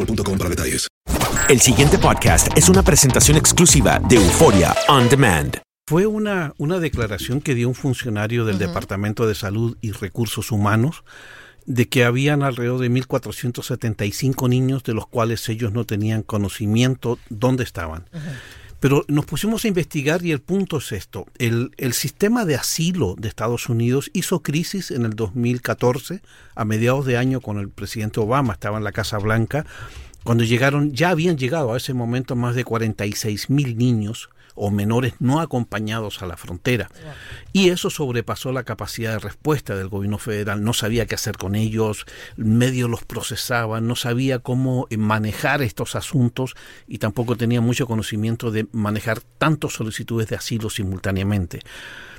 boostmobile.com para detalles. El siguiente podcast es una presentación exclusiva de Euforia On Demand. Fue una, una declaración que dio un funcionario del Departamento de Salud y Recursos Humanos de que habían alrededor de 1.475 niños de los cuales ellos no tenían conocimiento dónde estaban. Pero nos pusimos a investigar y el punto es esto. El, el, sistema de asilo de Estados Unidos hizo crisis en el 2014, a mediados de año, cuando el presidente Obama estaba en la Casa Blanca, cuando llegaron, ya habían llegado a ese momento más de 46 mil niños o menores no acompañados a la frontera. Y eso sobrepasó la capacidad de respuesta del gobierno federal. No sabía qué hacer con ellos, medios los procesaban, no sabía cómo manejar estos asuntos y tampoco tenía mucho conocimiento de manejar tantas solicitudes de asilo simultáneamente.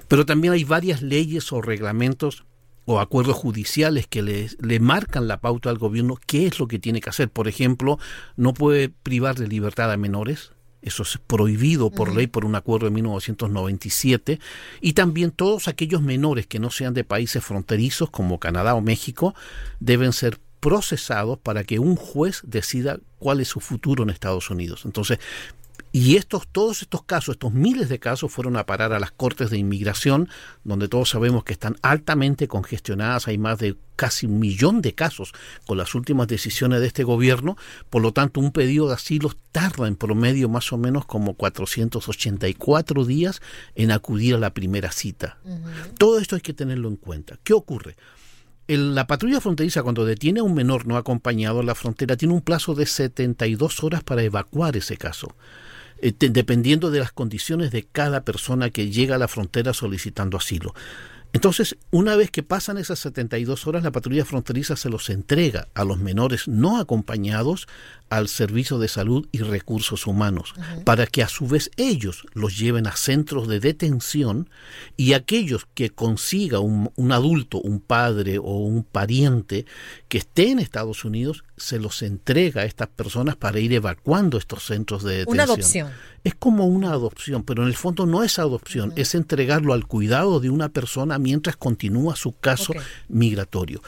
Pero también hay varias leyes o reglamentos o acuerdos judiciales que le, le, marcan la pauta al gobierno qué es lo que tiene que hacer. Por ejemplo, no puede privar de libertad a menores, eso es prohibido por ley por un acuerdo de 1997, y también todos aquellos menores que no sean de países fronterizos como Canadá o México deben ser procesados para que un juez decida cuál es su futuro en Estados Unidos. Entonces, y estos, todos estos casos, estos miles de casos fueron a parar a las cortes de inmigración, donde todos sabemos que están altamente congestionadas, hay más de casi un millón de casos con las últimas decisiones de este gobierno, por lo tanto un pedido de asilo tarda en promedio más o menos como 484 días en acudir a la primera cita. Uh -huh. Todo esto hay que tenerlo en cuenta. ¿Qué ocurre? El, la patrulla fronteriza cuando detiene a un menor no acompañado a la frontera tiene un plazo de 72 horas para evacuar ese caso dependiendo de las condiciones de cada persona que llega a la frontera solicitando asilo. Entonces, una vez que pasan esas 72 horas, la patrulla fronteriza se los entrega a los menores no acompañados al Servicio de Salud y Recursos Humanos, uh -huh. para que a su vez ellos los lleven a centros de detención y aquellos que consiga un, un adulto, un padre o un pariente que esté en Estados Unidos, se los entrega a estas personas para ir evacuando estos centros de detención. Una adopción. Es como una adopción, pero en el fondo no es adopción, uh -huh. es entregarlo al cuidado de una persona mientras continúa su caso okay. migratorio.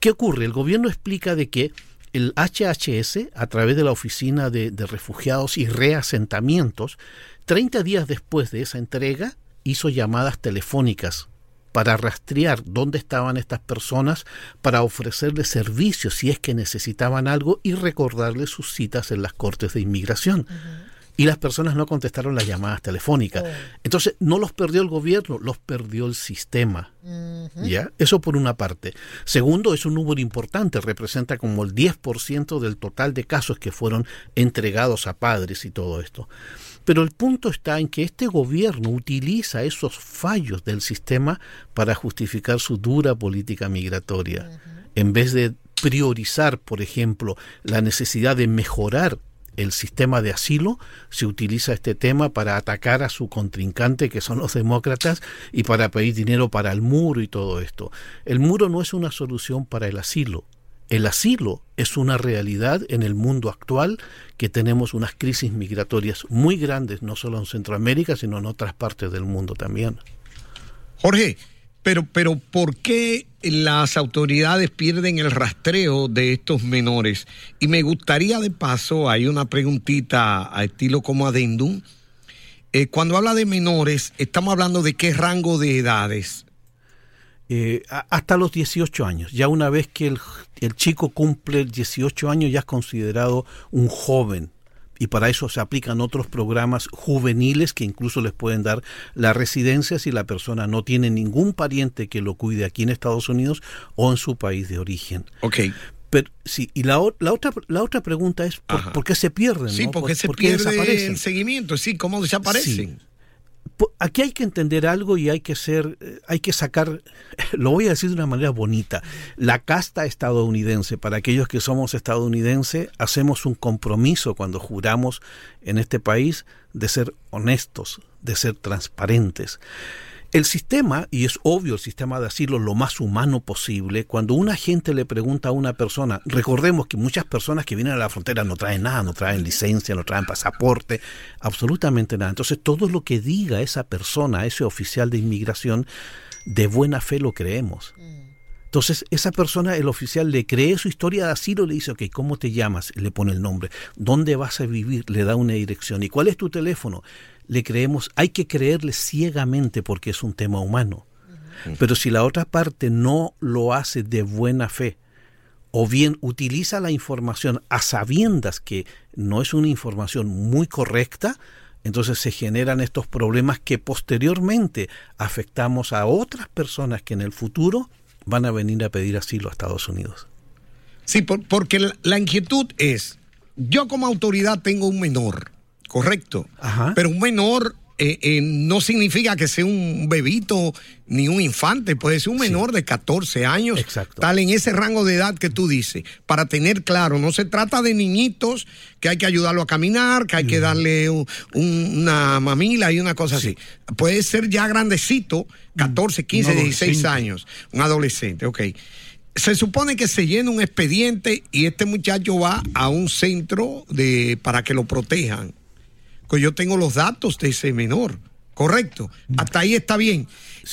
¿Qué ocurre? El gobierno explica de que el HHS, a través de la Oficina de, de, Refugiados y Reasentamientos, 30 días después de esa entrega, hizo llamadas telefónicas para rastrear dónde estaban estas personas, para ofrecerles servicios si es que necesitaban algo y recordarles sus citas en las cortes de inmigración. Uh -huh. Y las personas no contestaron las llamadas telefónicas. Entonces, no los perdió el gobierno, los perdió el sistema. ¿Ya? Eso por una parte. Segundo, es un número importante, representa como el 10% del total de casos que fueron entregados a padres y todo esto. Pero el punto está en que este gobierno utiliza esos fallos del sistema para justificar su dura política migratoria. En vez de priorizar, por ejemplo, la necesidad de mejorar el sistema de asilo, se utiliza este tema para atacar a su contrincante, que son los demócratas, y para pedir dinero para el muro y todo esto. El muro no es una solución para el asilo. El asilo es una realidad en el mundo actual que tenemos unas crisis migratorias muy grandes, no solo en Centroamérica, sino en otras partes del mundo también. Jorge, pero, pero ¿por qué las autoridades pierden el rastreo de estos menores? Y me gustaría de paso, hay una preguntita a estilo como adendum. Eh, cuando habla de menores, estamos hablando de qué rango de edades. Eh, hasta los 18 años. Ya una vez que el, el chico cumple 18 años, ya es considerado un joven y para eso se aplican otros programas juveniles que incluso les pueden dar la residencia si la persona no tiene ningún pariente que lo cuide aquí en Estados Unidos o en su país de origen. Ok. Pero sí, y la, la otra la otra pregunta es por, ¿por qué se pierden? Sí, ¿no? porque ¿Por, se por pierde el seguimiento, sí, cómo desaparecen. Po- Aquí hay que entender algo y hay que ser, eh, hay que sacar, lo voy a decir de una manera bonita, la casta estadounidense. Para aquellos que somos estadounidenses, hacemos un compromiso cuando juramos en este país de ser honestos, de ser transparentes. El sistema, y es obvio el sistema de asilo lo más humano posible, cuando un agente le pregunta a una persona, recordemos que muchas personas que vienen a la frontera no traen nada, no traen licencia, no traen pasaporte, absolutamente nada. Entonces todo lo que diga esa persona, ese oficial de inmigración, de buena fe lo creemos. Entonces, esa persona, el oficial, le cree su historia de asilo, le dice, ok, ¿cómo te llamas? Le pone el nombre. ¿Dónde vas a vivir? Le da una dirección. ¿Y cuál es tu teléfono? Le creemos, hay que creerle ciegamente porque es un tema humano. Pero si la otra parte no lo hace de buena fe, o bien utiliza la información a sabiendas que no es una información muy correcta, entonces se generan estos problemas que posteriormente afectamos a otras personas que en el futuro van a venir a pedir asilo a Estados Unidos. Sí, por- porque la, la inquietud es, yo como autoridad tengo un menor, correcto, pero un menor eh, eh, no significa que sea un bebito ni un infante, puede ser un menor de 14 años, tal en ese rango de edad que tú dices, para tener claro, no se trata de niñitos que hay que ayudarlo a caminar, que hay que darle un- un- una mamila y una cosa así. Puede ser ya grandecito, 14, 15, Un 16 adolescente. años, un adolescente, ok. Se supone que se llena un expediente y este muchacho va a un centro de, para que lo protejan. Pues yo tengo los datos de ese menor, correcto. Hasta ahí está bien.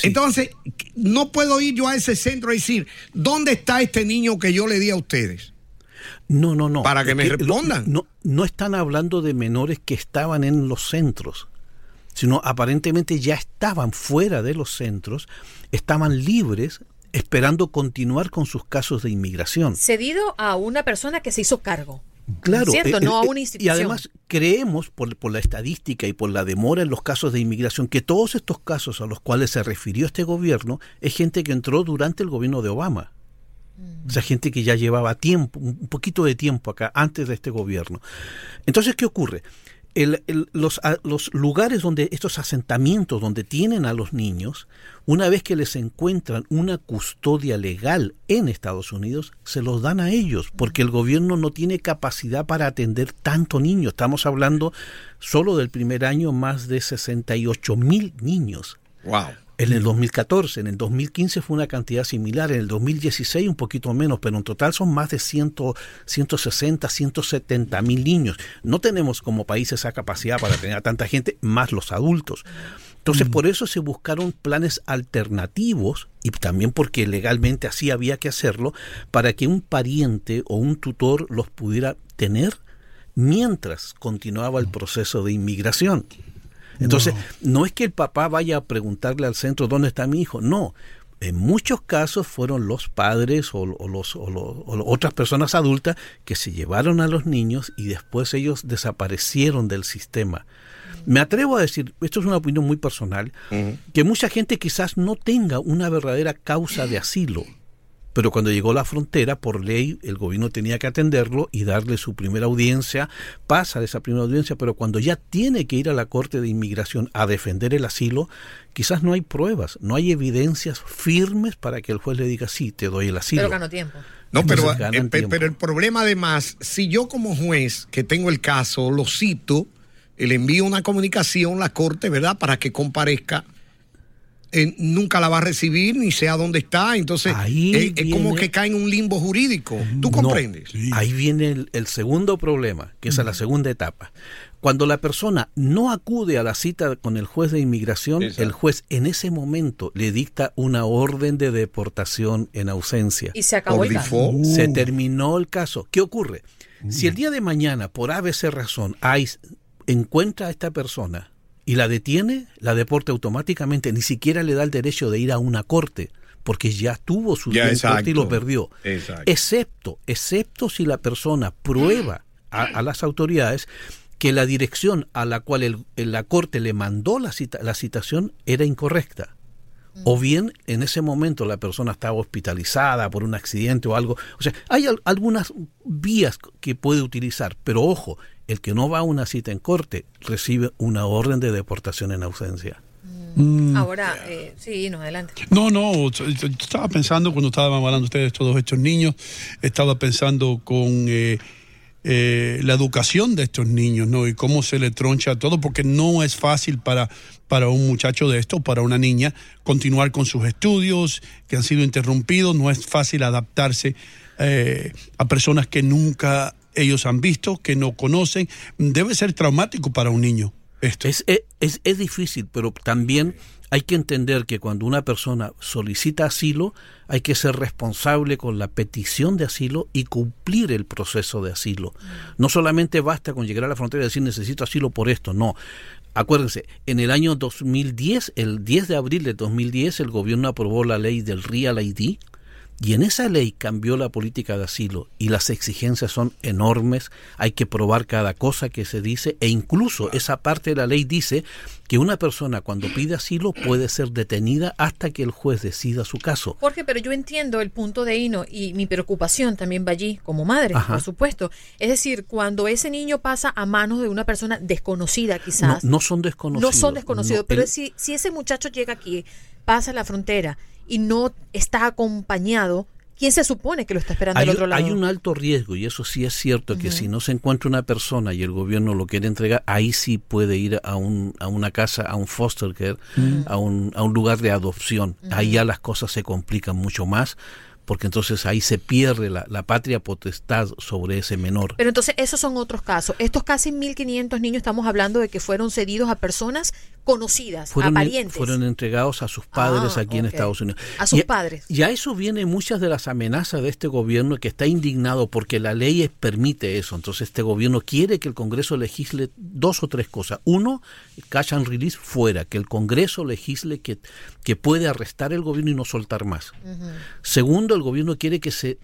Entonces, no puedo ir yo a ese centro y decir, ¿dónde está este niño que yo le di a ustedes? No, no, no. Para que me Es lo- respondan. No, no están hablando de menores que estaban en los centros, sino aparentemente ya estaban fuera de los centros, estaban libres esperando continuar con sus casos de inmigración. Cedido a una persona que se hizo cargo. Claro. ¿Cierto? eh, no a eh, una Y institución. además creemos, por, por la estadística y por la demora en los casos de inmigración, que todos estos casos a los cuales se refirió este gobierno es gente que entró durante el gobierno de Obama. O sea, gente que ya llevaba tiempo, un poquito de tiempo acá, antes de este gobierno. Entonces, ¿qué ocurre? El- los, los lugares donde estos asentamientos donde tienen a los niños, una vez que les encuentran una custodia legal en Estados Unidos, se los dan a ellos, porque el gobierno no tiene capacidad para atender tanto niño. Estamos hablando solo del primer año más de 68 mil niños. Wow. En el 2014, en el 2015 fue una cantidad similar, en el 2016 un poquito menos, pero en total son más de 100, 160, 170 mil niños. No tenemos como país esa capacidad para tener a tanta gente, más los adultos. Entonces, por eso se buscaron planes alternativos, y también porque legalmente así había que hacerlo, para que un pariente o un tutor los pudiera tener mientras continuaba el proceso de inmigración. Entonces, no es que el papá vaya a preguntarle al centro dónde está mi hijo, no. En muchos casos fueron los padres o, los, o, otras personas adultas que se llevaron a los niños y después ellos desaparecieron del sistema. Me atrevo a decir, esto es una opinión muy personal, que mucha gente quizás no tenga una verdadera causa de asilo pero cuando llegó la frontera, por ley, el gobierno tenía que atenderlo y darle su primera audiencia, pasa de esa primera audiencia, pero cuando ya tiene que ir a la Corte de Inmigración a defender el asilo, quizás no hay pruebas, no hay evidencias firmes para que el juez le diga, sí, te doy el asilo. Pero ganó tiempo. No, pero, eh, pero el problema además, si yo como juez que tengo el caso lo cito, le envío una comunicación a la Corte, ¿verdad?, para que comparezca nunca la va a recibir ni sea dónde está. Entonces, es, como que cae en un limbo jurídico. ¿Tú comprendes? Ahí viene el, segundo problema, que es la segunda etapa. Cuando la persona no acude a la cita con el juez de inmigración, el juez en ese momento le dicta una orden de deportación en ausencia. Y se acabó el caso. Se terminó el caso. ¿Qué ocurre? Si el día de mañana, por ABC razón, ICE encuentra a esta persona y la detiene, la deporta automáticamente, ni siquiera le da el derecho de ir a una corte porque ya tuvo su tiempo y lo perdió. Excepto, excepto si la persona prueba a, las autoridades que la dirección a la cual la corte le mandó la, cita, la citación era incorrecta. O bien en ese momento la persona estaba hospitalizada por un accidente o algo. O sea, hay algunas vías que puede utilizar, pero ojo, el que no va a una cita en corte recibe una orden de deportación en ausencia. Mm. Ahora, eh, sí, no, adelante. No, no, estaba pensando cuando estaban hablando ustedes de estos estos niños, estaba pensando con eh, eh, la educación de estos niños, ¿no? Y cómo se le troncha todo, porque no es fácil para, para un muchacho de esto, para una niña, continuar con sus estudios que han sido interrumpidos, no es fácil adaptarse a personas que nunca ellos han visto, que no conocen. Debe ser traumático para un niño esto. Es, es, es, difícil, pero también hay que entender que cuando una persona solicita asilo, hay que ser responsable con la petición de asilo y cumplir el proceso de asilo. No solamente basta con llegar a la frontera y decir necesito asilo por esto, no. Acuérdense, en el año 2010, el 10 de abril de 2010, el gobierno aprobó la ley del Real ID, y en esa ley cambió la política de asilo y las exigencias son enormes, hay que probar cada cosa que se dice e incluso esa parte de la ley dice que una persona cuando pide asilo puede ser detenida hasta que el juez decida su caso. Jorge, pero yo entiendo el punto de Hino y mi preocupación también va allí como madre, por supuesto. Es decir, cuando ese niño pasa a manos de una persona desconocida quizás. No, son desconocidos. No son desconocidos, pero si, si ese muchacho llega aquí, pasa la frontera y no está acompañado, ¿quién se supone que lo está esperando hay, otro lado? Hay un alto riesgo y eso sí es cierto que si no se encuentra una persona y el gobierno lo quiere entregar, ahí sí puede ir a, un, a una casa, a un foster care, a, un, a un lugar de adopción. Ahí ya las cosas se complican mucho más porque entonces ahí se pierde la, patria potestad sobre ese menor. Pero entonces esos son otros casos. Estos casi 1.500 niños estamos hablando de que fueron cedidos a personas conocidas, fueron. Fueron entregados a sus padres ah, aquí en Estados Unidos. A sus padres. Y a eso vienen muchas de las amenazas de este gobierno que está indignado porque la ley permite eso. Entonces este gobierno quiere que el Congreso legisle dos o tres cosas. Uno, catch and release fuera, que el Congreso legisle que, que puede arrestar el gobierno y no soltar más. Segundo, el gobierno quiere que se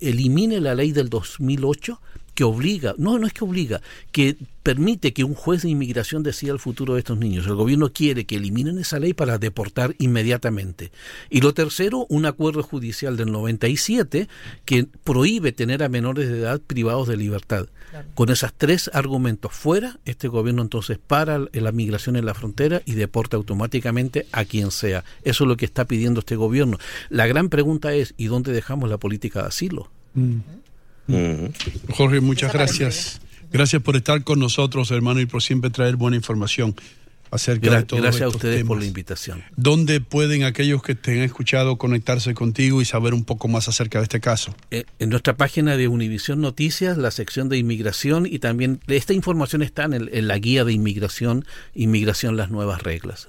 elimine la ley del 2008 que obliga, no, no es que obliga, que permite que un juez de inmigración decida el futuro de estos niños. El gobierno quiere que eliminen esa ley para deportar inmediatamente. Y lo tercero, un acuerdo judicial del 97 que prohíbe tener a menores de edad privados de libertad. Con esos tres argumentos fuera, este gobierno entonces para la migración en la frontera y deporta automáticamente a quien sea. Eso es lo que está pidiendo este gobierno. La gran pregunta es, ¿y dónde dejamos la política de asilo? Mm. Jorge, muchas gracias. Gracias por estar con nosotros, hermano, y por siempre traer buena información acerca de todo Gracias a ustedes por la invitación. ¿Dónde pueden aquellos que te han escuchado conectarse contigo y saber un poco más acerca de este caso? Eh, en nuestra página de Univisión Noticias, la sección de inmigración y también esta información está en, en la guía de inmigración, Inmigración las nuevas reglas.